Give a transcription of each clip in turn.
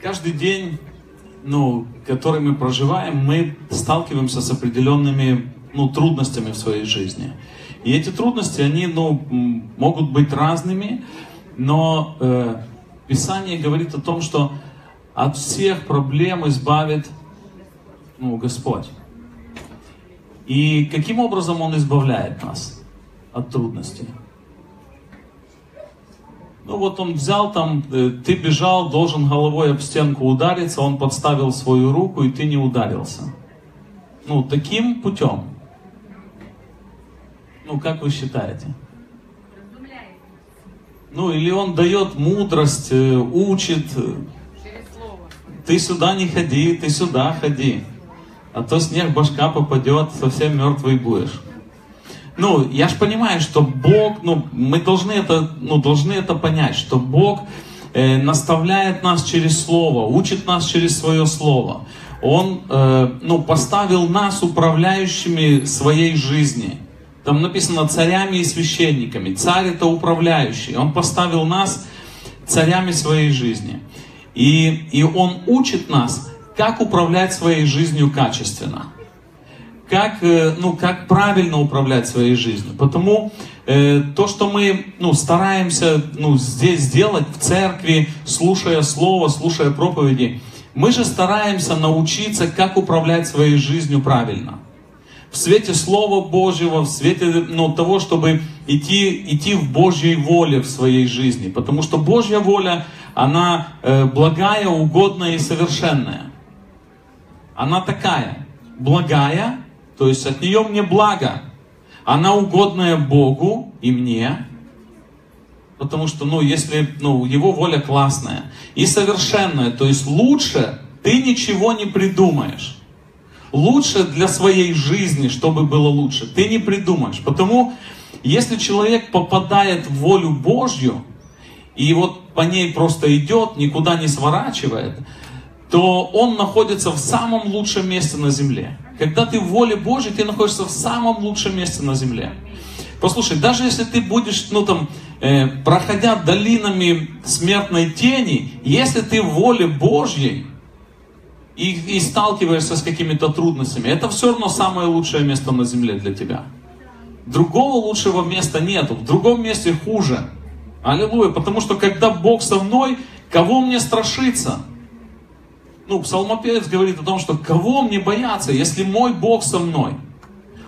каждый день, ну, который мы проживаем, мы сталкиваемся с определенными ну, трудностями в своей жизни. И эти трудности, они ну, могут быть разными, но э, Писание говорит о том, что от всех проблем избавит ну, Господь. И каким образом Он избавляет нас от трудностей? Ну вот он взял там, э, ты бежал, должен головой об стенку удариться, он подставил свою руку, и ты не ударился. Ну, таким путем. Ну, как вы считаете? Ну, или он дает мудрость, э, учит. Ты сюда не ходи, ты сюда ходи. А то снег башка попадет, совсем мертвый будешь ну, я же понимаю, что Бог, ну, мы должны это, ну, должны это понять, что Бог э, наставляет нас через Слово, учит нас через свое Слово. Он, э, ну, поставил нас управляющими своей жизни. Там написано царями и священниками. Царь это управляющий. Он поставил нас царями своей жизни. И, и Он учит нас, как управлять своей жизнью качественно как, э, ну, как правильно управлять своей жизнью. Потому э, то, что мы ну, стараемся ну, здесь сделать в церкви, слушая слово, слушая проповеди, мы же стараемся научиться, как управлять своей жизнью правильно. В свете Слова Божьего, в свете ну, того, чтобы идти, идти в Божьей воле в своей жизни. Потому что Божья воля, она э, благая, угодная и совершенная. Она такая, благая, то есть от нее мне благо. Она угодная Богу и мне. Потому что, ну, если, ну, его воля классная. И совершенная. То есть лучше ты ничего не придумаешь. Лучше для своей жизни, чтобы было лучше, ты не придумаешь. Потому, если человек попадает в волю Божью, и вот по ней просто идет, никуда не сворачивает, то он находится в самом лучшем месте на земле. Когда ты в воле Божьей, ты находишься в самом лучшем месте на земле. Послушай, даже если ты будешь, ну там, э, проходя долинами смертной тени, если ты в воле Божьей и, и сталкиваешься с какими-то трудностями, это все равно самое лучшее место на земле для тебя. Другого лучшего места нету, в другом месте хуже. Аллилуйя, потому что когда Бог со мной, кого мне страшиться? Ну, псалмопевец говорит о том, что кого мне бояться, если мой Бог со мной?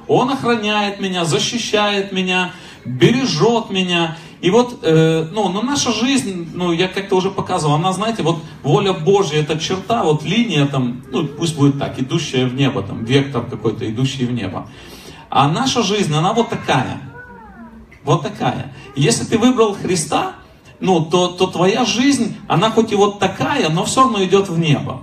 Он охраняет меня, защищает меня, бережет меня. И вот, э, ну, но наша жизнь, ну, я как-то уже показывал, она, знаете, вот воля Божья, это черта, вот линия там, ну, пусть будет так, идущая в небо, там, вектор какой-то, идущий в небо. А наша жизнь, она вот такая. Вот такая. Если ты выбрал Христа, ну, то, то твоя жизнь, она хоть и вот такая, но все равно идет в небо.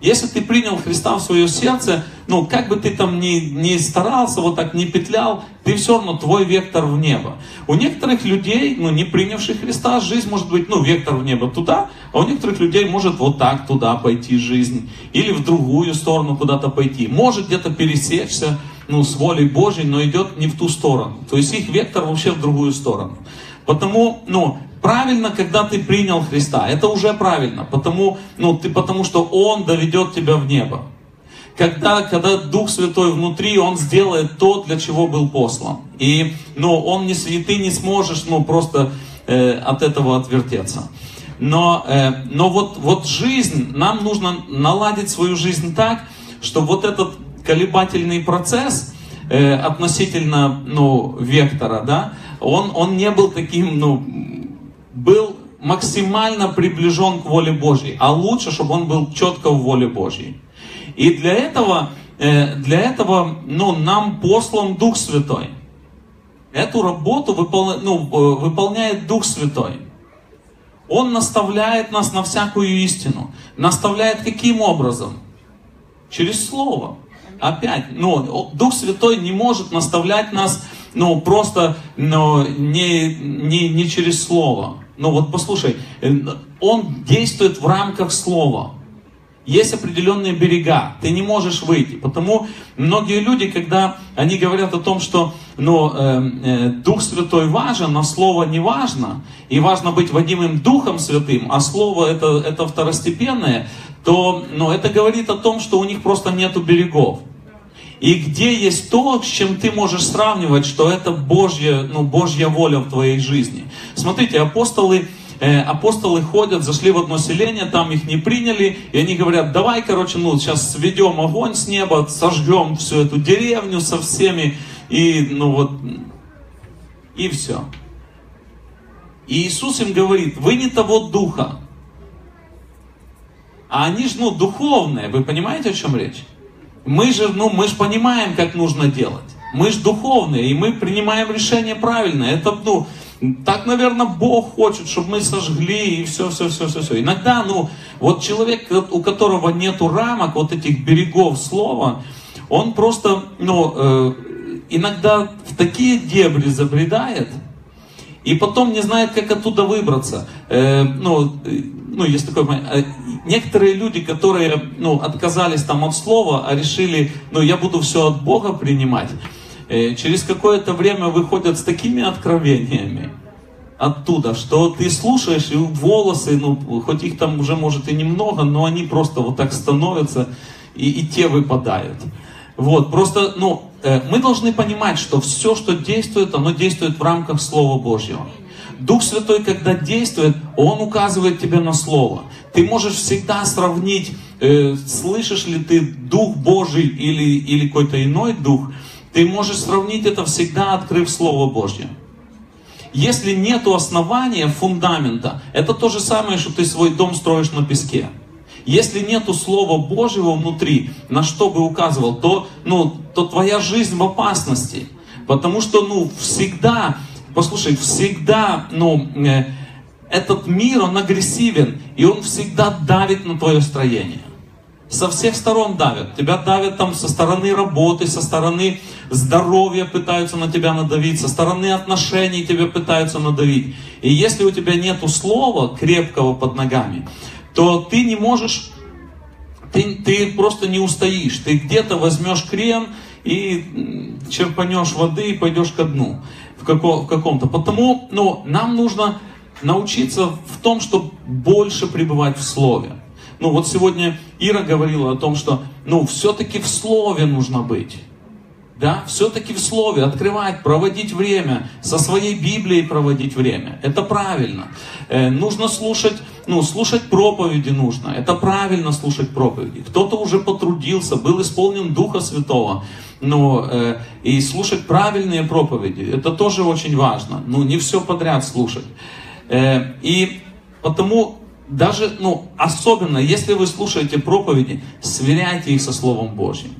Если ты принял Христа в свое сердце, ну, как бы ты там ни, ни старался, вот так не петлял, ты все равно, твой вектор в небо. У некоторых людей, ну, не принявших Христа, жизнь может быть, ну, вектор в небо туда, а у некоторых людей может вот так туда пойти жизнь, или в другую сторону куда-то пойти. Может где-то пересечься, ну, с волей Божьей, но идет не в ту сторону. То есть их вектор вообще в другую сторону. Потому, ну, правильно, когда ты принял Христа. Это уже правильно, потому, ну, ты, потому что Он доведет тебя в небо. Когда, когда Дух Святой внутри, Он сделает то, для чего был послан. И, ну, он не, и ты не сможешь ну, просто э, от этого отвертеться. Но, э, но вот, вот жизнь, нам нужно наладить свою жизнь так, чтобы вот этот колебательный процесс э, относительно ну, вектора, да, он, он не был таким, ну, был максимально приближен к воле Божьей, а лучше, чтобы он был четко в воле Божьей. И для этого, э, для этого ну, нам послан Дух Святой. Эту работу выпол... ну, э, выполняет Дух Святой. Он наставляет нас на всякую истину. Наставляет каким образом? Через Слово. Опять, ну, Дух Святой не может наставлять нас, ну, просто, ну, не, не, не через Слово. Ну вот послушай, он действует в рамках слова. Есть определенные берега, ты не можешь выйти. Потому многие люди, когда они говорят о том, что ну, э, э, Дух Святой важен, а Слово не важно, и важно быть водимым Духом Святым, а Слово это, это второстепенное, то ну, это говорит о том, что у них просто нету берегов. И где есть то, с чем ты можешь сравнивать, что это Божья, ну, Божья воля в твоей жизни. Смотрите, апостолы, э, апостолы ходят, зашли в одно селение, там их не приняли, и они говорят, давай, короче, ну, сейчас сведем огонь с неба, сожгем всю эту деревню со всеми, и, ну, вот, и все. И Иисус им говорит, вы не того духа. А они же, ну, духовные, вы понимаете, о чем речь? Мы же, ну, мы же понимаем, как нужно делать. Мы же духовные, и мы принимаем решение правильно. Это, ну, так, наверное, Бог хочет, чтобы мы сожгли и все, все, все, все, все. Иногда, ну, вот человек, у которого нету рамок, вот этих берегов слова, он просто, ну, э, иногда в такие дебри забредает, и потом не знает, как оттуда выбраться. Э, ну, ну, есть такое, э, некоторые люди, которые, ну, отказались там от слова, а решили, ну, я буду все от Бога принимать, э, через какое-то время выходят с такими откровениями оттуда, что ты слушаешь, и волосы, ну, хоть их там уже, может, и немного, но они просто вот так становятся, и, и те выпадают. Вот, просто, ну, э, мы должны понимать, что все, что действует, оно действует в рамках Слова Божьего. Дух Святой, когда действует, Он указывает тебе на Слово. Ты можешь всегда сравнить, э, слышишь ли ты Дух Божий или, или какой-то иной Дух. Ты можешь сравнить это всегда, открыв Слово Божье. Если нет основания, фундамента, это то же самое, что ты свой дом строишь на песке. Если нету Слова Божьего внутри, на что бы указывал, то, ну, то твоя жизнь в опасности. Потому что, ну, всегда Послушай, всегда, ну, э, этот мир, он агрессивен, и он всегда давит на твое строение. Со всех сторон давят. Тебя давят там со стороны работы, со стороны здоровья пытаются на тебя надавить, со стороны отношений тебя пытаются надавить. И если у тебя нет слова крепкого под ногами, то ты не можешь, ты, ты просто не устоишь. Ты где-то возьмешь крен и черпанешь воды и пойдешь ко дну в, каком, в каком-то. Потому ну, нам нужно научиться в том, чтобы больше пребывать в Слове. Ну вот сегодня Ира говорила о том, что ну все-таки в Слове нужно быть. Да, все-таки в Слове открывать, проводить время, со своей Библией проводить время. Это правильно. Э, нужно слушать, ну, слушать проповеди нужно. Это правильно слушать проповеди. Кто-то уже потрудился, был исполнен Духа Святого ну, э, и слушать правильные проповеди, это тоже очень важно. Ну, не все подряд слушать. Э, и потому даже, ну, особенно, если вы слушаете проповеди, сверяйте их со Словом Божьим.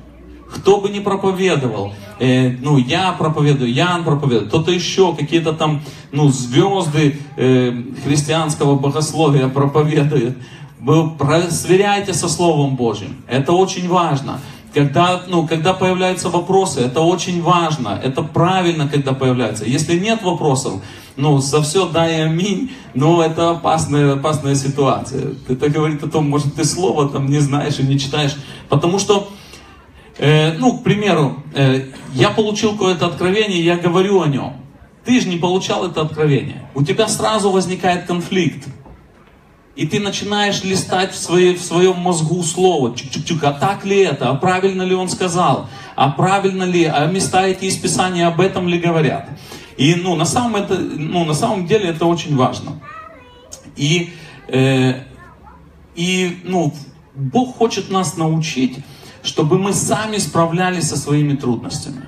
Кто бы ни проповедовал, э, ну, я проповедую, Ян проповедует, кто-то еще, какие-то там, ну, звезды э, христианского богословия проповедуют. Вы сверяйте со Словом Божьим. Это очень важно. Когда, ну, когда появляются вопросы, это очень важно, это правильно, когда появляются. Если нет вопросов, ну, за все дай аминь, но это опасная, опасная ситуация. Это говорит о том, может, ты слово там не знаешь и не читаешь. Потому что, э, ну, к примеру, э, я получил какое-то откровение, я говорю о нем. Ты же не получал это откровение. У тебя сразу возникает конфликт. И ты начинаешь листать в, своей, в своем мозгу слово. Чук-чук-чук, а так ли это? А правильно ли он сказал? А правильно ли? А места эти из Писания об этом ли говорят? И ну, на, самом это, ну, на самом деле это очень важно. И, э, и ну, Бог хочет нас научить, чтобы мы сами справлялись со своими трудностями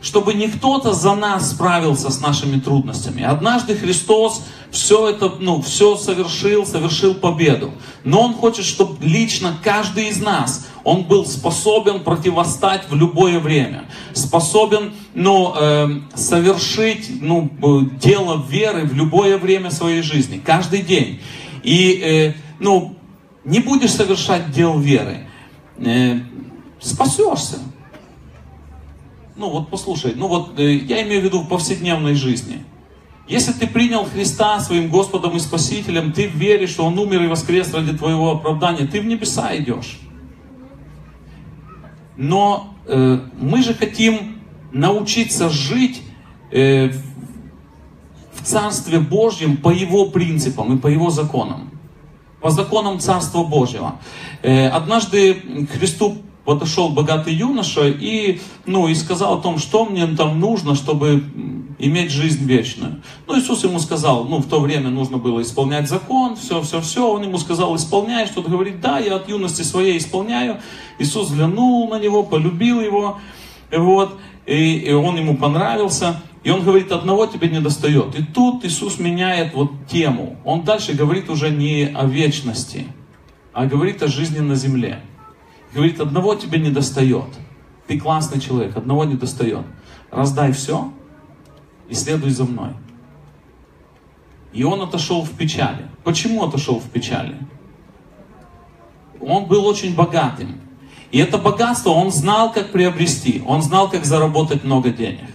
чтобы не кто-то за нас справился с нашими трудностями. Однажды Христос все это, ну, все совершил, совершил победу. Но Он хочет, чтобы лично каждый из нас, он был способен противостать в любое время, способен, ну, э, совершить, ну, дело веры в любое время своей жизни, каждый день. И, э, ну, не будешь совершать дел веры, э, спасешься. Ну вот послушай, ну вот э, я имею в виду в повседневной жизни. Если ты принял Христа своим Господом и Спасителем, ты веришь, что Он умер и воскрес ради твоего оправдания, ты в небеса идешь. Но э, мы же хотим научиться жить э, в Царстве Божьем по Его принципам и по Его законам. По законам Царства Божьего. Э, однажды к Христу подошел богатый юноша и, ну, и сказал о том, что мне там нужно, чтобы иметь жизнь вечную. Ну, Иисус ему сказал, ну, в то время нужно было исполнять закон, все, все, все. Он ему сказал, исполняй, что-то говорит, да, я от юности своей исполняю. Иисус взглянул на него, полюбил его, вот, и, и он ему понравился. И он говорит, одного тебе не достает. И тут Иисус меняет вот тему. Он дальше говорит уже не о вечности, а говорит о жизни на земле. Говорит, одного тебе не достает. Ты классный человек, одного не достает. Раздай все и следуй за мной. И он отошел в печали. Почему отошел в печали? Он был очень богатым. И это богатство он знал, как приобрести. Он знал, как заработать много денег.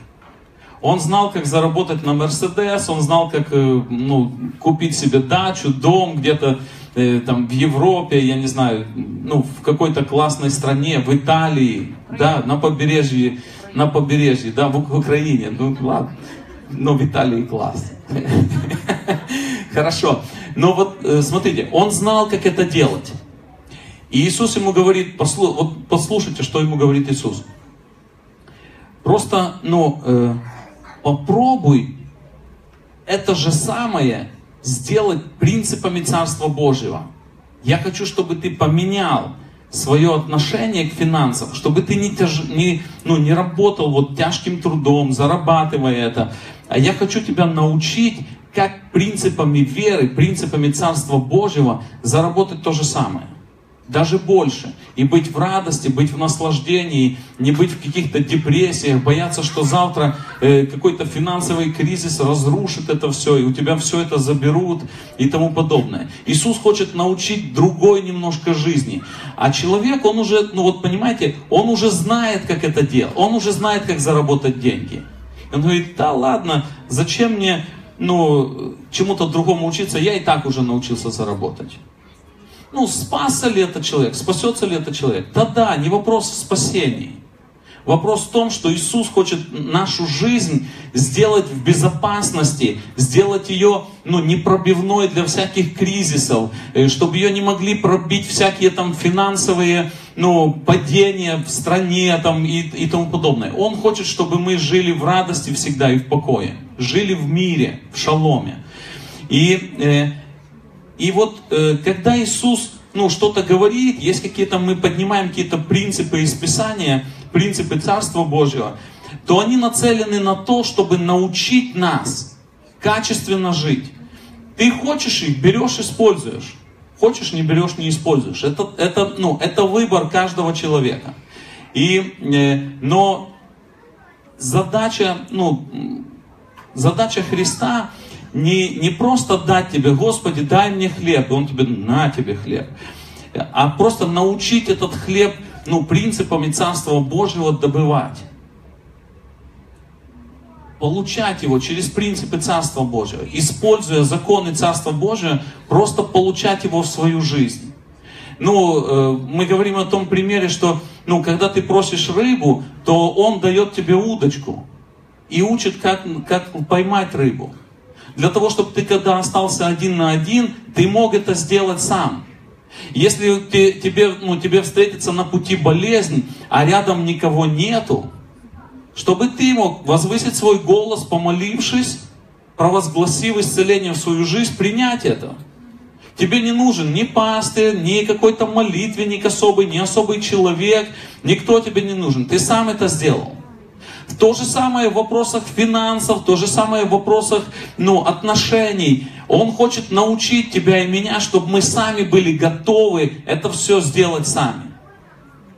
Он знал, как заработать на Мерседес, он знал, как э, ну, купить себе дачу, дом где-то э, там в Европе, я не знаю, ну, в какой-то классной стране, в Италии, да, на побережье, на побережье, да, в, Украине, ну ладно, но в Италии класс. Хорошо. Но вот э, смотрите, он знал, как это делать. И Иисус ему говорит, послу, вот послушайте, что ему говорит Иисус. Просто, ну, э, попробуй это же самое сделать принципами Царства Божьего. Я хочу, чтобы ты поменял свое отношение к финансам, чтобы ты не, тяж, не, ну, не работал вот тяжким трудом, зарабатывая это. А я хочу тебя научить, как принципами веры, принципами Царства Божьего заработать то же самое даже больше. И быть в радости, быть в наслаждении, не быть в каких-то депрессиях, бояться, что завтра э, какой-то финансовый кризис разрушит это все, и у тебя все это заберут и тому подобное. Иисус хочет научить другой немножко жизни. А человек, он уже, ну вот понимаете, он уже знает, как это делать, он уже знает, как заработать деньги. И он говорит, да ладно, зачем мне ну, чему-то другому учиться, я и так уже научился заработать. Ну, спасся ли этот человек, спасется ли этот человек? Да-да, не вопрос в спасении. Вопрос в том, что Иисус хочет нашу жизнь сделать в безопасности, сделать ее ну, непробивной для всяких кризисов, э, чтобы ее не могли пробить всякие там финансовые ну, падения в стране там, и, и тому подобное. Он хочет, чтобы мы жили в радости всегда и в покое, жили в мире, в шаломе. И э, и вот э, когда Иисус ну, что-то говорит, есть какие-то, мы поднимаем какие-то принципы из Писания, принципы Царства Божьего, то они нацелены на то, чтобы научить нас качественно жить. Ты хочешь их, берешь, используешь. Хочешь, не берешь, не используешь. Это, это, ну, это выбор каждого человека. И, э, но задача, ну, задача Христа не, не просто дать тебе, Господи, дай мне хлеб, и Он тебе, на тебе хлеб, а просто научить этот хлеб, ну, принципами Царства Божьего добывать. Получать его через принципы Царства Божьего, используя законы Царства Божьего, просто получать его в свою жизнь. Ну, э, мы говорим о том примере, что, ну, когда ты просишь рыбу, то он дает тебе удочку и учит, как, как поймать рыбу. Для того, чтобы ты, когда остался один на один, ты мог это сделать сам. Если ты, тебе, ну, тебе встретится на пути болезнь, а рядом никого нету, чтобы ты мог возвысить свой голос, помолившись, провозгласив исцеление в свою жизнь, принять это. Тебе не нужен ни пастырь, ни какой-то молитвенник особый, ни особый человек. Никто тебе не нужен. Ты сам это сделал. То же самое в вопросах финансов, то же самое в вопросах ну, отношений. Он хочет научить тебя и меня, чтобы мы сами были готовы это все сделать сами.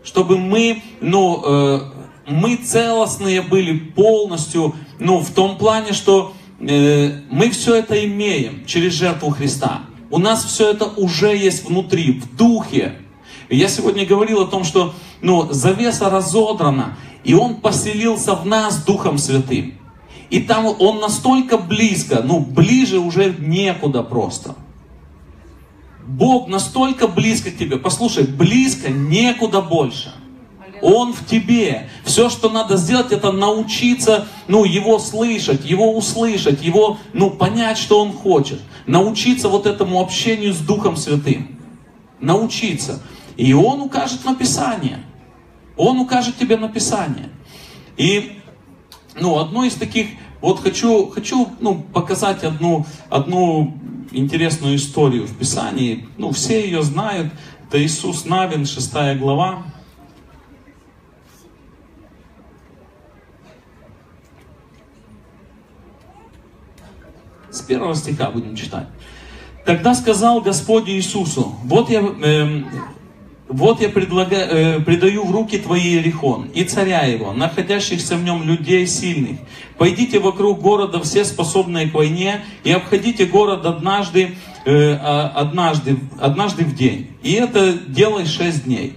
Чтобы мы, ну, э, мы целостные были полностью, ну, в том плане, что э, мы все это имеем через жертву Христа. У нас все это уже есть внутри, в духе. Я сегодня говорил о том, что ну, завеса разодрана, и Он поселился в нас Духом Святым. И там он настолько близко, ну ближе уже некуда просто. Бог настолько близко к тебе. Послушай, близко некуда больше. Он в тебе. Все, что надо сделать, это научиться, ну, его слышать, его услышать, его, ну, понять, что он хочет. Научиться вот этому общению с Духом Святым. Научиться. И он укажет на Писание. Он укажет тебе на Писание. И, ну, одно из таких, вот хочу, хочу, ну, показать одну, одну интересную историю в Писании. Ну, все ее знают. Это Иисус Навин, 6 глава. С первого стиха будем читать. Тогда сказал Господь Иисусу, вот я, э, вот я предлагаю, э, предаю в руки твои Иерихон и царя его, находящихся в нем людей сильных. Пойдите вокруг города все способные к войне и обходите город однажды, э, а, однажды, однажды в день. И это делай шесть дней.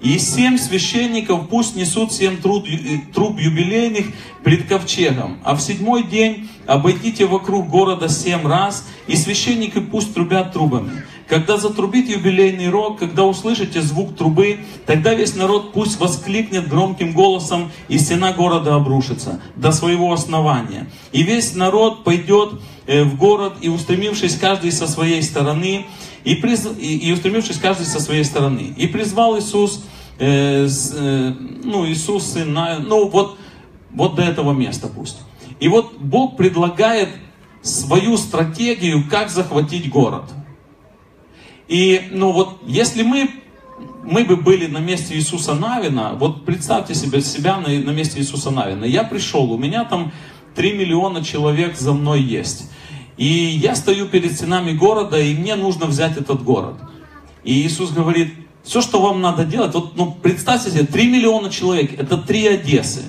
И семь священников пусть несут семь труб, э, труб юбилейных пред ковчегом. А в седьмой день обойдите вокруг города семь раз, и священники пусть трубят трубами. Когда затрубит юбилейный рог, когда услышите звук трубы, тогда весь народ пусть воскликнет громким голосом, и стена города обрушится до своего основания. И весь народ пойдет э, в город, и устремившись каждый со своей стороны, и, приз... и устремившись каждый со своей стороны. И призвал Иисус, э, с, э, ну, Иисус, сын, ну, вот, вот до этого места пусть. И вот Бог предлагает свою стратегию, как захватить город. И, ну вот, если мы, мы бы были на месте Иисуса Навина, вот представьте себе себя на, на месте Иисуса Навина. Я пришел, у меня там 3 миллиона человек за мной есть. И я стою перед стенами города, и мне нужно взять этот город. И Иисус говорит, все, что вам надо делать, вот ну, представьте себе, 3 миллиона человек, это три Одессы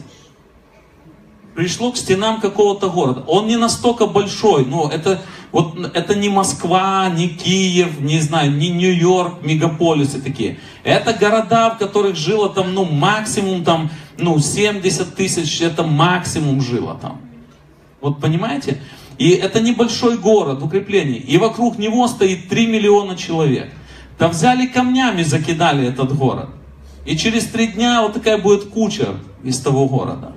пришло к стенам какого-то города. Он не настолько большой, но это, вот, это не Москва, не Киев, не знаю, не Нью-Йорк, мегаполисы такие. Это города, в которых жило там, ну, максимум там, ну, 70 тысяч, это максимум жило там. Вот понимаете? И это небольшой город, укрепление. И вокруг него стоит 3 миллиона человек. Там взяли камнями, закидали этот город. И через три дня вот такая будет куча из того города.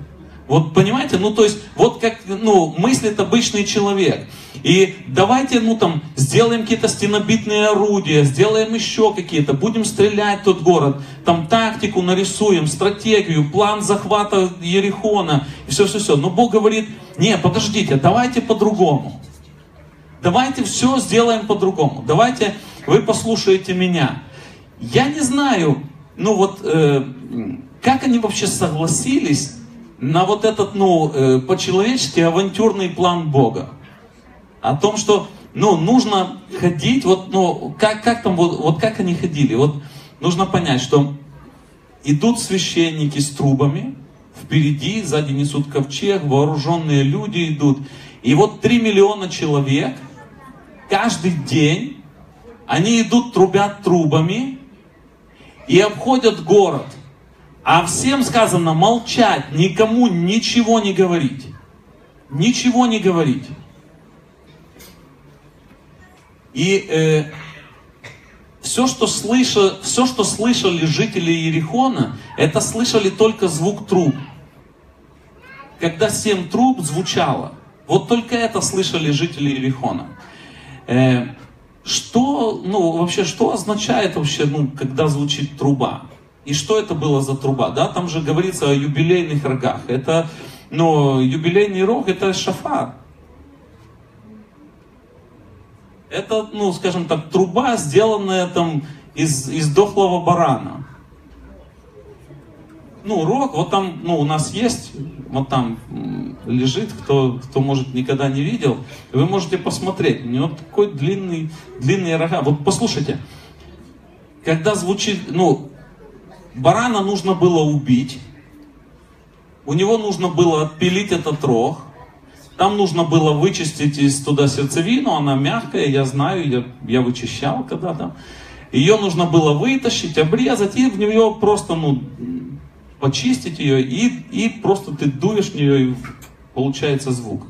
Вот понимаете, ну то есть, вот как, ну, мыслит обычный человек. И давайте, ну там, сделаем какие-то стенобитные орудия, сделаем еще какие-то, будем стрелять тот город, там тактику нарисуем, стратегию, план захвата Ерехона, и все-все-все. Но Бог говорит, не, подождите, давайте по-другому. Давайте все сделаем по-другому. Давайте вы послушаете меня. Я не знаю, ну вот, э, как они вообще согласились на вот этот, ну, э, по-человечески авантюрный план Бога. О том, что, ну, нужно ходить, вот, ну, как, как там, вот, вот как они ходили, вот, нужно понять, что идут священники с трубами, впереди, сзади несут ковчег, вооруженные люди идут, и вот три миллиона человек, каждый день, они идут, трубят трубами, и обходят город. А всем сказано молчать, никому ничего не говорить. Ничего не говорить. И э, все, что слыша, все, что слышали жители Иерихона, это слышали только звук труб. Когда семь труб звучало, вот только это слышали жители Иерихона. Э, что, ну, вообще, что означает вообще, ну, когда звучит труба? И что это было за труба? Да, там же говорится о юбилейных рогах. Это, но юбилейный рог это шафар. Это, ну, скажем так, труба, сделанная там из, из дохлого барана. Ну, рог, вот там, ну, у нас есть, вот там лежит, кто, кто, может, никогда не видел, вы можете посмотреть, у него такой длинный, длинные рога. Вот послушайте, когда звучит, ну, Барана нужно было убить. У него нужно было отпилить этот рог. Там нужно было вычистить из туда сердцевину, она мягкая, я знаю, я, я вычищал когда-то. Ее нужно было вытащить, обрезать и в нее просто, ну, почистить ее, и, и просто ты дуешь в нее, и получается звук.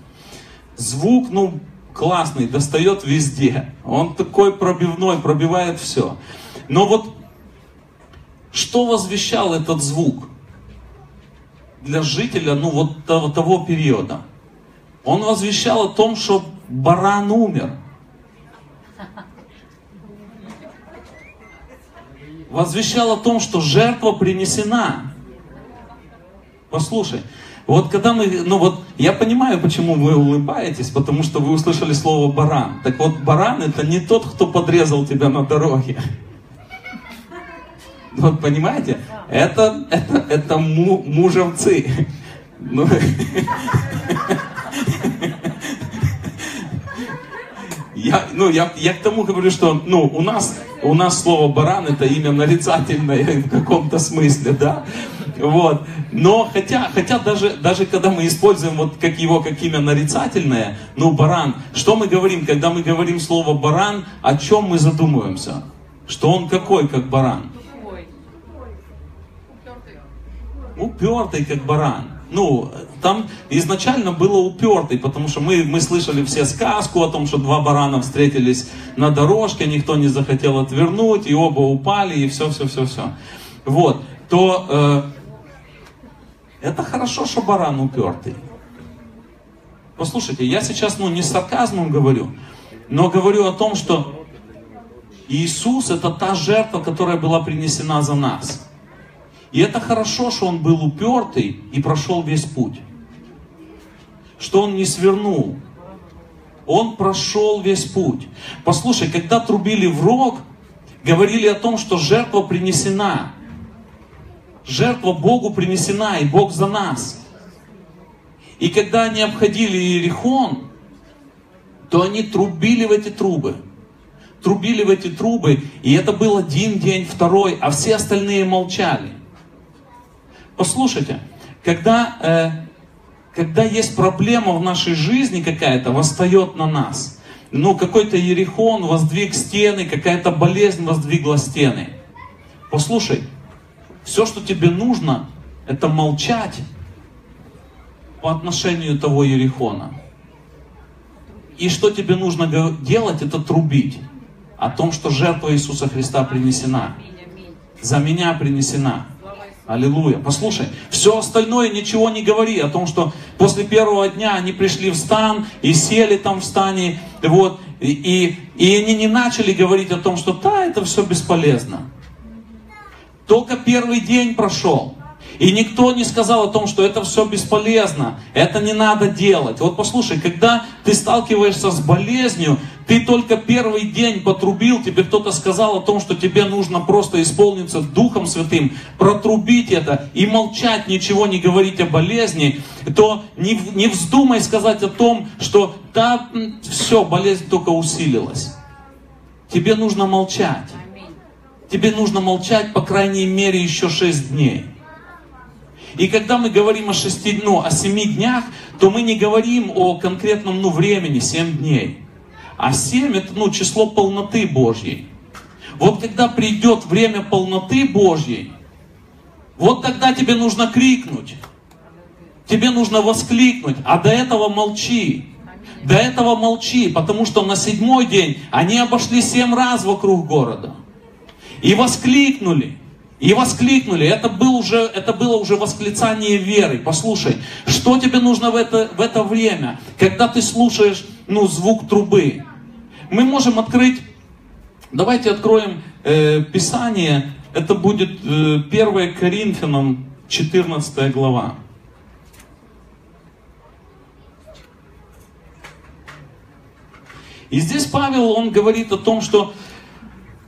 Звук, ну, классный, достает везде. Он такой пробивной, пробивает все. Но вот что возвещал этот звук для жителя, ну, вот того, того периода? Он возвещал о том, что баран умер. Возвещал о том, что жертва принесена. Послушай, вот когда мы, ну вот, я понимаю, почему вы улыбаетесь, потому что вы услышали слово баран. Так вот, баран это не тот, кто подрезал тебя на дороге. Вот понимаете? Это, это, это му, мужевцы. Ну, я, ну, я, я к тому говорю, что ну, у, нас, у нас слово баран это имя нарицательное в каком-то смысле, да? Вот. Но хотя, хотя даже, даже когда мы используем вот как его как имя нарицательное, ну баран, что мы говорим, когда мы говорим слово баран, о чем мы задумываемся? Что он какой, как баран? Упертый, как баран. Ну, там изначально было упертый, потому что мы, мы слышали все сказку о том, что два барана встретились на дорожке, никто не захотел отвернуть, и оба упали, и все, все, все, все. Вот, то э, это хорошо, что баран упертый. Послушайте, я сейчас ну, не с сарказмом говорю, но говорю о том, что Иисус это та жертва, которая была принесена за нас. И это хорошо, что он был упертый и прошел весь путь. Что он не свернул. Он прошел весь путь. Послушай, когда трубили в рог, говорили о том, что жертва принесена жертва Богу принесена, и Бог за нас. И когда они обходили Иерихон, то они трубили в эти трубы. Трубили в эти трубы, и это был один день, второй, а все остальные молчали. Послушайте, когда, э, когда есть проблема в нашей жизни какая-то, восстает на нас. Ну, какой-то Ерихон воздвиг стены, какая-то болезнь воздвигла стены. Послушай, все, что тебе нужно, это молчать по отношению того Ерихона. И что тебе нужно делать, это трубить о том, что жертва Иисуса Христа принесена. За меня принесена. Аллилуйя. Послушай, все остальное ничего не говори о том, что после первого дня они пришли в стан и сели там в стане, вот, и, и, и они не начали говорить о том, что да, это все бесполезно. Только первый день прошел. И никто не сказал о том, что это все бесполезно, это не надо делать. Вот послушай, когда ты сталкиваешься с болезнью, ты только первый день потрубил, тебе кто-то сказал о том, что тебе нужно просто исполниться Духом Святым, протрубить это и молчать, ничего не говорить о болезни, то не, не вздумай сказать о том, что да, все, болезнь только усилилась. Тебе нужно молчать тебе нужно молчать по крайней мере еще шесть дней. И когда мы говорим о шести, ну, о семи днях, то мы не говорим о конкретном ну, времени, семь дней. А семь это ну, число полноты Божьей. Вот когда придет время полноты Божьей, вот тогда тебе нужно крикнуть. Тебе нужно воскликнуть, а до этого молчи. До этого молчи, потому что на седьмой день они обошли семь раз вокруг города. И воскликнули. И воскликнули. Это, был уже, это было уже восклицание веры. Послушай, что тебе нужно в это, в это время, когда ты слушаешь ну, звук трубы? Мы можем открыть, давайте откроем э, Писание. Это будет э, 1 Коринфянам 14 глава. И здесь Павел, он говорит о том, что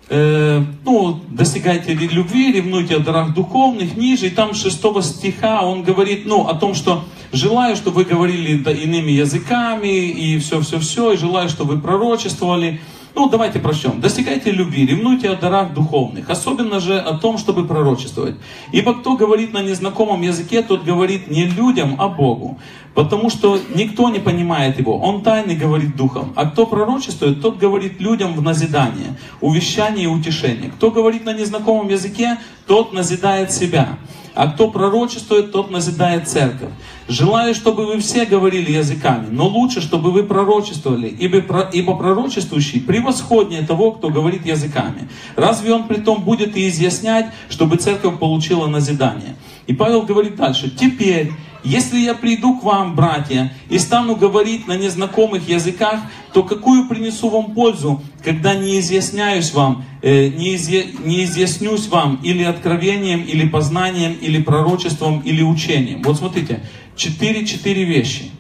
э, ну, достигайте любви, ревнуйте о дарах духовных, ниже, и там 6 стиха он говорит, ну, о том, что желаю, чтобы вы говорили иными языками, и все-все-все, и желаю, чтобы вы пророчествовали, ну, давайте прочтем. Достигайте любви, ревнуйте о дарах духовных, особенно же о том, чтобы пророчествовать. Ибо кто говорит на незнакомом языке, тот говорит не людям, а Богу. Потому что никто не понимает его. Он тайный говорит духом. А кто пророчествует, тот говорит людям в назидание, увещание и утешение. Кто говорит на незнакомом языке, тот назидает себя. а кто пророчествует, тот назидает церковь. Желаю, чтобы вы все говорили языками, но лучше, чтобы вы пророчествовали, ибо, ибо пророчествующий превосходнее того, кто говорит языками. Разве он при том будет и изъяснять, чтобы церковь получила назидание? И Павел говорит дальше, теперь если я приду к вам, братья, и стану говорить на незнакомых языках, то какую принесу вам пользу, когда не изъясняюсь вам, э, не, изъя, не изъяснюсь вам или откровением, или познанием, или пророчеством, или учением? Вот смотрите, четыре-четыре вещи.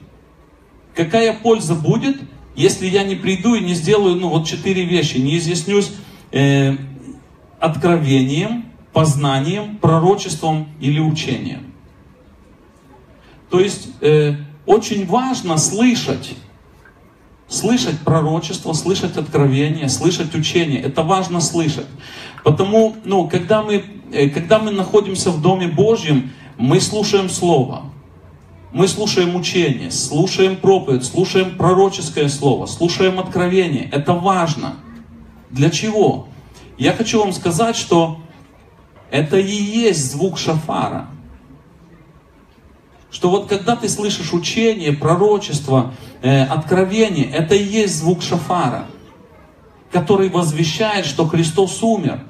Какая польза будет, если я не приду и не сделаю, ну вот четыре вещи, не изъяснюсь э, откровением, познанием, пророчеством или учением? То есть э, очень важно слышать, слышать пророчество, слышать откровение, слышать учение. Это важно слышать. Потому, ну, когда мы, э, когда мы находимся в Доме Божьем, мы слушаем Слово. Мы слушаем учение, слушаем проповедь, слушаем пророческое слово, слушаем откровение. Это важно. Для чего? Я хочу вам сказать, что это и есть звук шафара что вот когда ты слышишь учение, пророчество, э, откровение, это и есть звук шафара, который возвещает, что Христос умер,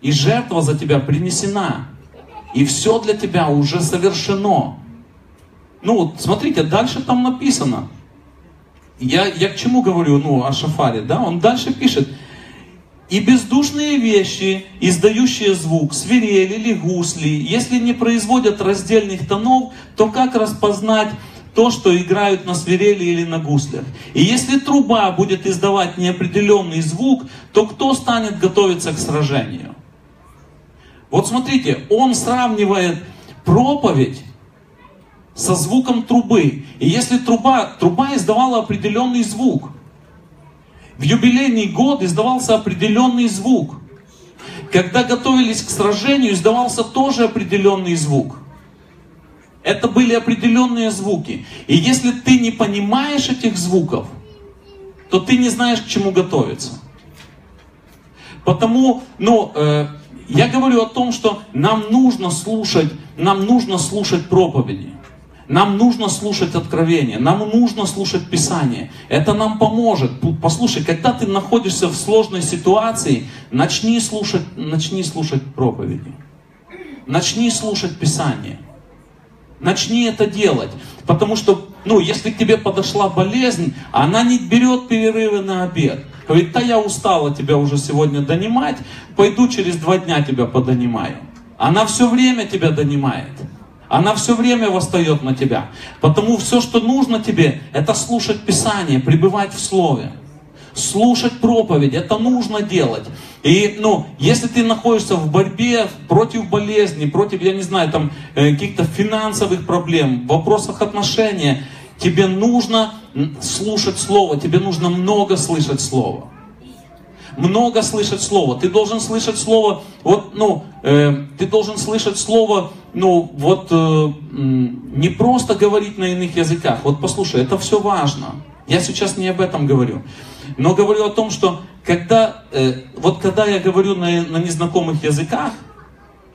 и жертва за тебя принесена, и все для тебя уже совершено. Ну вот, смотрите, дальше там написано. Я, я к чему говорю, ну, о шафаре, да? Он дальше пишет, и бездушные вещи, издающие звук, свирели или гусли, если не производят раздельных тонов, то как распознать то, что играют на свирели или на гуслях? И если труба будет издавать неопределенный звук, то кто станет готовиться к сражению? Вот смотрите, он сравнивает проповедь со звуком трубы. И если труба, труба издавала определенный звук – в юбилейный год издавался определенный звук. Когда готовились к сражению, издавался тоже определенный звук. Это были определенные звуки. И если ты не понимаешь этих звуков, то ты не знаешь, к чему готовиться. Потому, ну, э, я говорю о том, что нам нужно слушать, нам нужно слушать проповеди. Нам нужно слушать откровение, нам нужно слушать Писание. Это нам поможет. Послушай, когда ты находишься в сложной ситуации, начни слушать, начни слушать проповеди. Начни слушать Писание. Начни это делать. Потому что, ну, если к тебе подошла болезнь, она не берет перерывы на обед. Говорит, да я устала тебя уже сегодня донимать, пойду через два дня тебя подонимаю. Она все время тебя донимает. Она все время восстает на тебя. Потому все, что нужно тебе, это слушать Писание, пребывать в Слове. Слушать проповедь, это нужно делать. И, ну, если ты находишься в борьбе против болезни, против, я не знаю, там, э, каких-то финансовых проблем, вопросах отношения, тебе нужно слушать Слово, тебе нужно много слышать Слово много слышать Слово. Ты должен слышать Слово, вот, ну, э, ты должен слышать Слово, ну, вот, э, не просто говорить на иных языках. Вот послушай, это все важно. Я сейчас не об этом говорю. Но говорю о том, что когда, э, вот когда я говорю на, на незнакомых языках,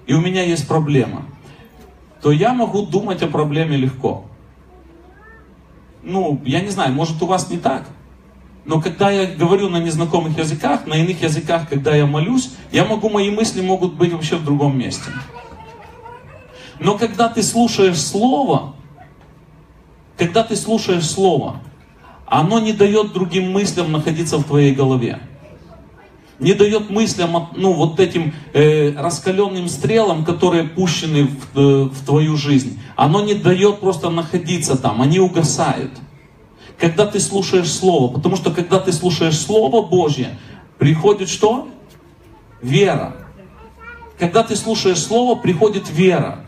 и у меня есть проблема, то я могу думать о проблеме легко. Ну, я не знаю, может у вас не так. Но когда я говорю на незнакомых языках, на иных языках, когда я молюсь, я могу, мои мысли могут быть вообще в другом месте. Но когда ты слушаешь Слово, когда ты слушаешь Слово, оно не дает другим мыслям находиться в твоей голове. Не дает мыслям, ну, вот этим э, раскаленным стрелам, которые пущены в, э, в твою жизнь. Оно не дает просто находиться там, они угасают когда ты слушаешь Слово. Потому что когда ты слушаешь Слово Божье, приходит что? Вера. Когда ты слушаешь Слово, приходит вера.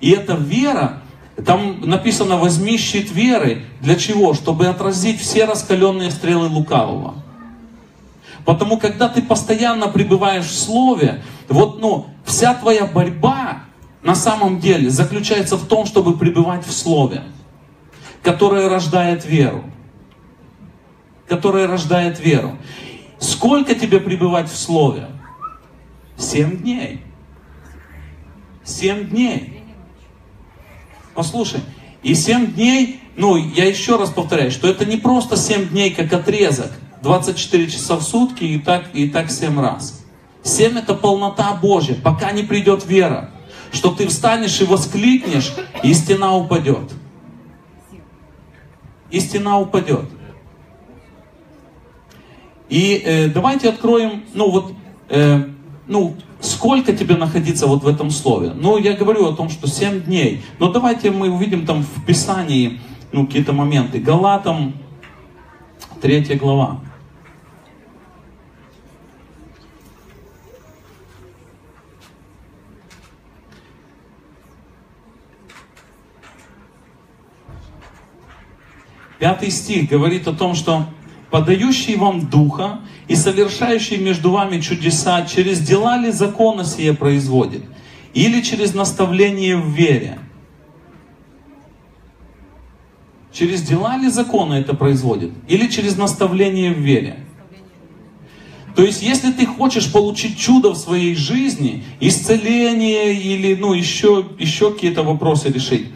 И эта вера, там написано, возьми щит веры. Для чего? Чтобы отразить все раскаленные стрелы лукавого. Потому когда ты постоянно пребываешь в Слове, вот, ну, вся твоя борьба на самом деле заключается в том, чтобы пребывать в Слове которая рождает веру. Которая рождает веру. Сколько тебе пребывать в Слове? Семь дней. семь дней. Послушай, и семь дней, ну, я еще раз повторяю, что это не просто семь дней как отрезок, 24 часа в сутки и так, и так семь раз. Семь это полнота Божья, пока не придет вера. Что ты встанешь и воскликнешь, и стена упадет. И стена упадет. И э, давайте откроем, ну вот, э, ну, сколько тебе находиться вот в этом слове? Ну, я говорю о том, что 7 дней. Но давайте мы увидим там в Писании, ну, какие-то моменты. Галатам, 3 глава. Пятый стих говорит о том, что подающий вам Духа и совершающий между вами чудеса, через дела ли закона сие производит? Или через наставление в вере? Через дела ли закона это производит? Или через наставление в вере? То есть, если ты хочешь получить чудо в своей жизни, исцеление или ну, еще, еще какие-то вопросы решить,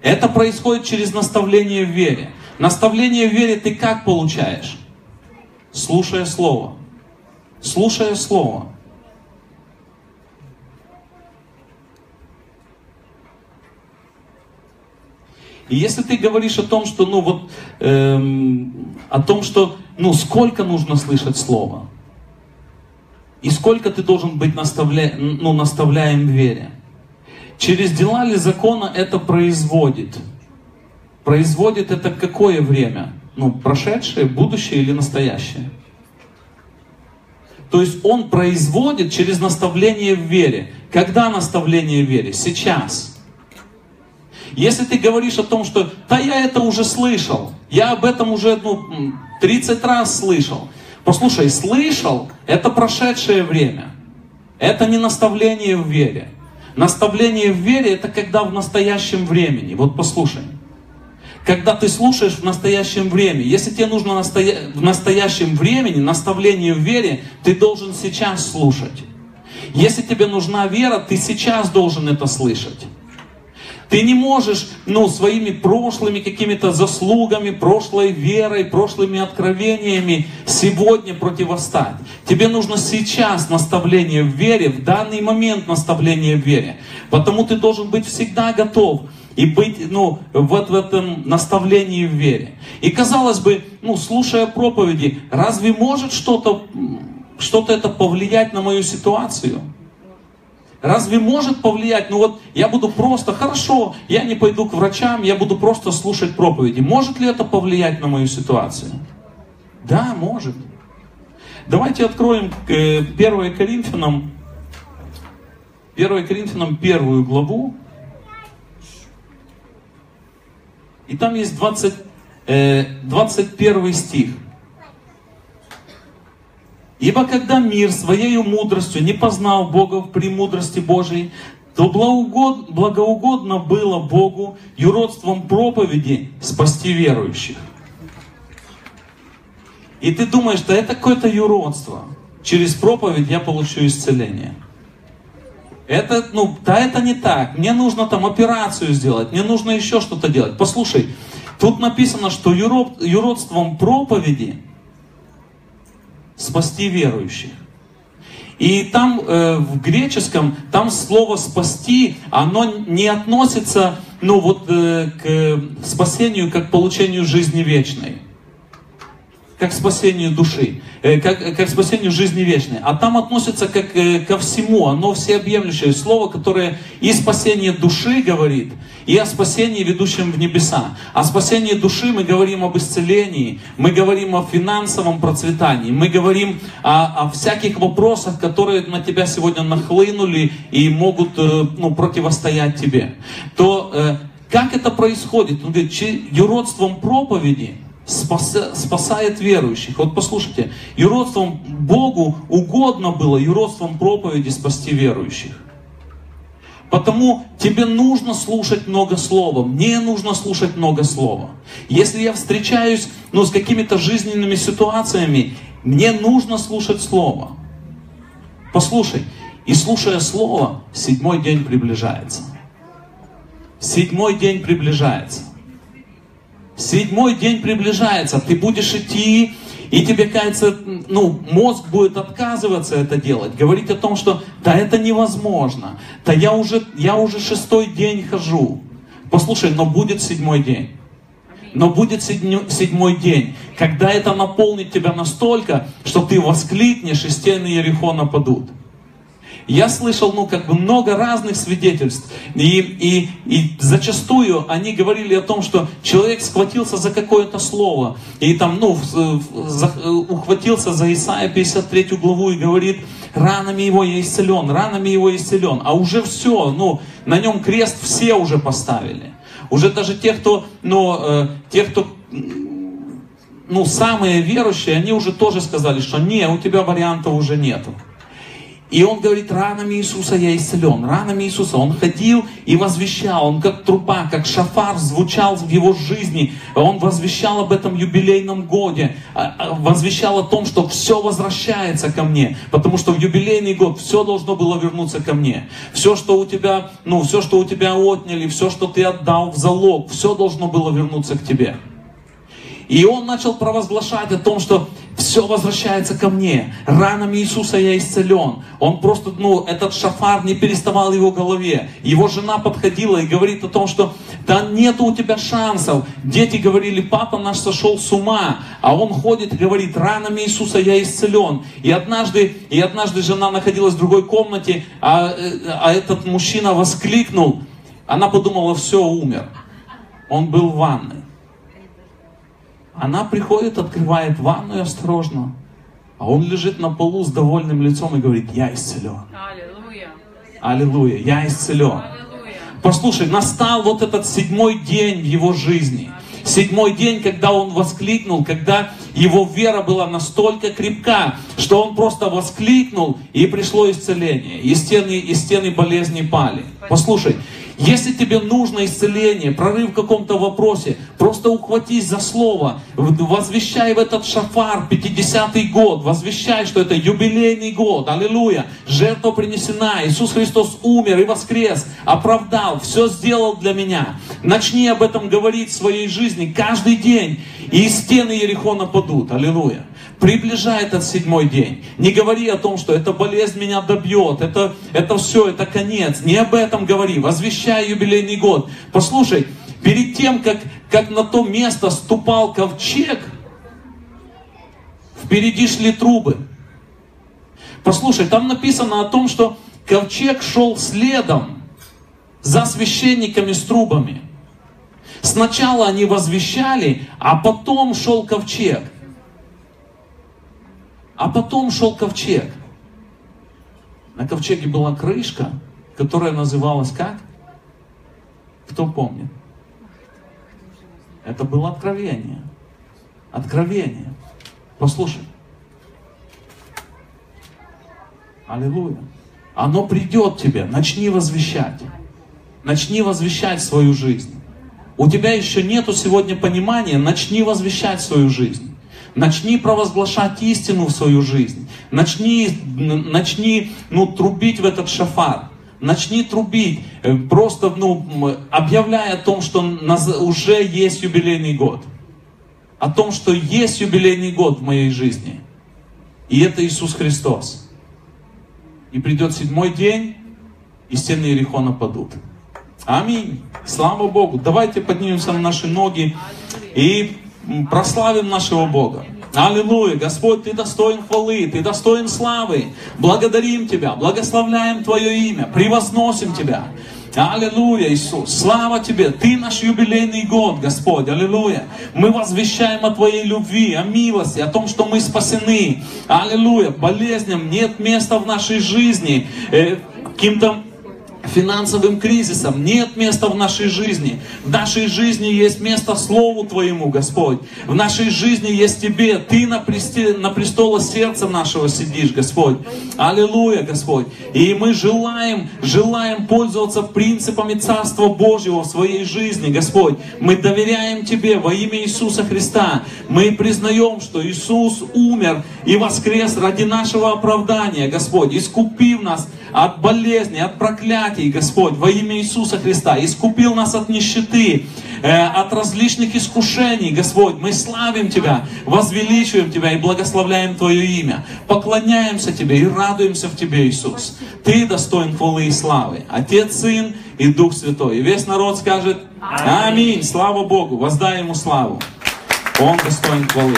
это происходит через наставление в вере. Наставление в вере ты как получаешь? Слушая Слово. Слушая Слово. И если ты говоришь о том, что, ну вот, эм, о том, что, ну сколько нужно слышать Слово, и сколько ты должен быть наставля, ну, наставляем в вере, через дела ли закона это производит – производит это какое время? Ну, прошедшее, будущее или настоящее? То есть он производит через наставление в вере. Когда наставление в вере? Сейчас. Если ты говоришь о том, что да я это уже слышал, я об этом уже ну, 30 раз слышал. Послушай, слышал, это прошедшее время. Это не наставление в вере. Наставление в вере это когда в настоящем времени. Вот послушай когда ты слушаешь в настоящем времени. Если тебе нужно настоя... в настоящем времени наставление в вере, ты должен сейчас слушать. Если тебе нужна вера, ты сейчас должен это слышать. Ты не можешь, ну, своими прошлыми какими-то заслугами, прошлой верой, прошлыми откровениями сегодня противостать. Тебе нужно сейчас наставление в вере, в данный момент наставление в вере. Потому ты должен быть всегда готов и быть ну, вот в этом наставлении в вере. И казалось бы, ну, слушая проповеди, разве может что-то что это повлиять на мою ситуацию? Разве может повлиять? Ну вот я буду просто, хорошо, я не пойду к врачам, я буду просто слушать проповеди. Может ли это повлиять на мою ситуацию? Да, может. Давайте откроем 1 э, Коринфянам, 1 Коринфянам первую главу, И там есть 20, э, 21 стих. Ибо когда мир своей мудростью не познал Бога в премудрости Божией, то благоугодно, благоугодно было Богу юродством проповеди спасти верующих. И ты думаешь, что это какое-то юродство. Через проповедь я получу исцеление. Это, ну, да, это не так. Мне нужно там операцию сделать, мне нужно еще что-то делать. Послушай, тут написано, что юрод, юродством проповеди спасти верующих. И там э, в греческом, там слово спасти, оно не относится, ну вот, э, к спасению как к получению жизни вечной как спасению души, как, как спасению жизни вечной. А там относится как э, ко всему, оно всеобъемлющее слово, которое и спасение души говорит, и о спасении, ведущем в небеса. О спасении души мы говорим об исцелении, мы говорим о финансовом процветании, мы говорим о, о всяких вопросах, которые на тебя сегодня нахлынули и могут э, ну, противостоять тебе. То как это происходит? Он говорит, юродством проповеди – спасает верующих. Вот послушайте, юродством Богу угодно было юродством проповеди спасти верующих. Потому тебе нужно слушать много слова, мне нужно слушать много слова. Если я встречаюсь ну, с какими-то жизненными ситуациями, мне нужно слушать слово. Послушай, И слушая Слово, седьмой день приближается. Седьмой день приближается. Седьмой день приближается. Ты будешь идти, и тебе кажется, ну, мозг будет отказываться это делать, говорить о том, что да это невозможно, да я уже, я уже шестой день хожу. Послушай, но будет седьмой день. Но будет седьмой день, когда это наполнит тебя настолько, что ты воскликнешь, и стены Ерехона падут. Я слышал, ну, как бы много разных свидетельств. И, и, и зачастую они говорили о том, что человек схватился за какое-то слово. И там, ну, за, ухватился за Исаия 53 главу и говорит, ранами его я исцелен, ранами его исцелен. А уже все, ну, на нем крест все уже поставили. Уже даже те, кто, ну, э, те, кто ну, самые верующие, они уже тоже сказали, что не, у тебя вариантов уже нету. И он говорит, ранами Иисуса я исцелен, ранами Иисуса. Он ходил и возвещал, он как труба, как шафар звучал в его жизни. Он возвещал об этом юбилейном годе, а, а, возвещал о том, что все возвращается ко мне, потому что в юбилейный год все должно было вернуться ко мне. Все, что у тебя, ну, все, что у тебя отняли, все, что ты отдал в залог, все должно было вернуться к тебе. И он начал провозглашать о том, что все возвращается ко мне. Ранами Иисуса я исцелен. Он просто, ну, этот шафар не переставал в его голове. Его жена подходила и говорит о том, что да нет у тебя шансов. Дети говорили, папа наш сошел с ума. А он ходит и говорит, ранами Иисуса я исцелен. И однажды, и однажды жена находилась в другой комнате, а, а этот мужчина воскликнул. Она подумала, все, умер. Он был в ванной. Она приходит, открывает ванну и осторожно. А он лежит на полу с довольным лицом и говорит, я исцелен. Аллилуйя. Аллилуйя, я исцелен. Аллилуйя. Послушай, настал вот этот седьмой день в его жизни. Седьмой день, когда он воскликнул, когда его вера была настолько крепка, что он просто воскликнул, и пришло исцеление. И стены, и стены болезни пали. Послушай, если тебе нужно исцеление, прорыв в каком-то вопросе, просто ухватись за слово, возвещай в этот шафар 50-й год, возвещай, что это юбилейный год, аллилуйя, жертва принесена, Иисус Христос умер и воскрес, оправдал, все сделал для меня. Начни об этом говорить в своей жизни каждый день, и стены Ерехона падут, аллилуйя приближает этот седьмой день. Не говори о том, что эта болезнь меня добьет, это, это все, это конец. Не об этом говори. Возвещай юбилейный год. Послушай, перед тем, как, как на то место ступал ковчег, впереди шли трубы. Послушай, там написано о том, что ковчег шел следом за священниками с трубами. Сначала они возвещали, а потом шел ковчег. А потом шел ковчег. На ковчеге была крышка, которая называлась как? Кто помнит? Это было откровение. Откровение. Послушай. Аллилуйя. Оно придет тебе. Начни возвещать. Начни возвещать свою жизнь. У тебя еще нету сегодня понимания, начни возвещать свою жизнь. Начни провозглашать истину в свою жизнь. Начни, начни ну, трубить в этот шафар. Начни трубить, э, просто ну, объявляя о том, что уже есть юбилейный год. О том, что есть юбилейный год в моей жизни. И это Иисус Христос. И придет седьмой день, и стены Иерихона падут. Аминь. Слава Богу. Давайте поднимемся на наши ноги и прославим нашего Бога. Аллилуйя, Господь, Ты достоин хвалы, Ты достоин славы. Благодарим Тебя, благословляем Твое имя, превозносим Тебя. Аллилуйя, Иисус. Слава Тебе. Ты наш юбилейный год, Господь. Аллилуйя. Мы возвещаем о Твоей любви, о милости, о том, что мы спасены. Аллилуйя. Болезням нет места в нашей жизни. Э, каким-то финансовым кризисом. Нет места в нашей жизни. В нашей жизни есть место Слову Твоему, Господь. В нашей жизни есть Тебе. Ты на, престе, на престоле сердца нашего сидишь, Господь. Аллилуйя, Господь. И мы желаем, желаем пользоваться принципами Царства Божьего в своей жизни, Господь. Мы доверяем Тебе во имя Иисуса Христа. Мы признаем, что Иисус умер и воскрес ради нашего оправдания, Господь, искупив нас от болезней, от проклятий, Господь, во имя Иисуса Христа. Искупил нас от нищеты, э, от различных искушений, Господь. Мы славим Тебя, возвеличиваем Тебя и благословляем Твое имя. Поклоняемся Тебе и радуемся в Тебе, Иисус. Ты достоин хвалы и славы. Отец, Сын и Дух Святой. И весь народ скажет Аминь. Слава Богу. Воздай Ему славу. Он достоин хвалы.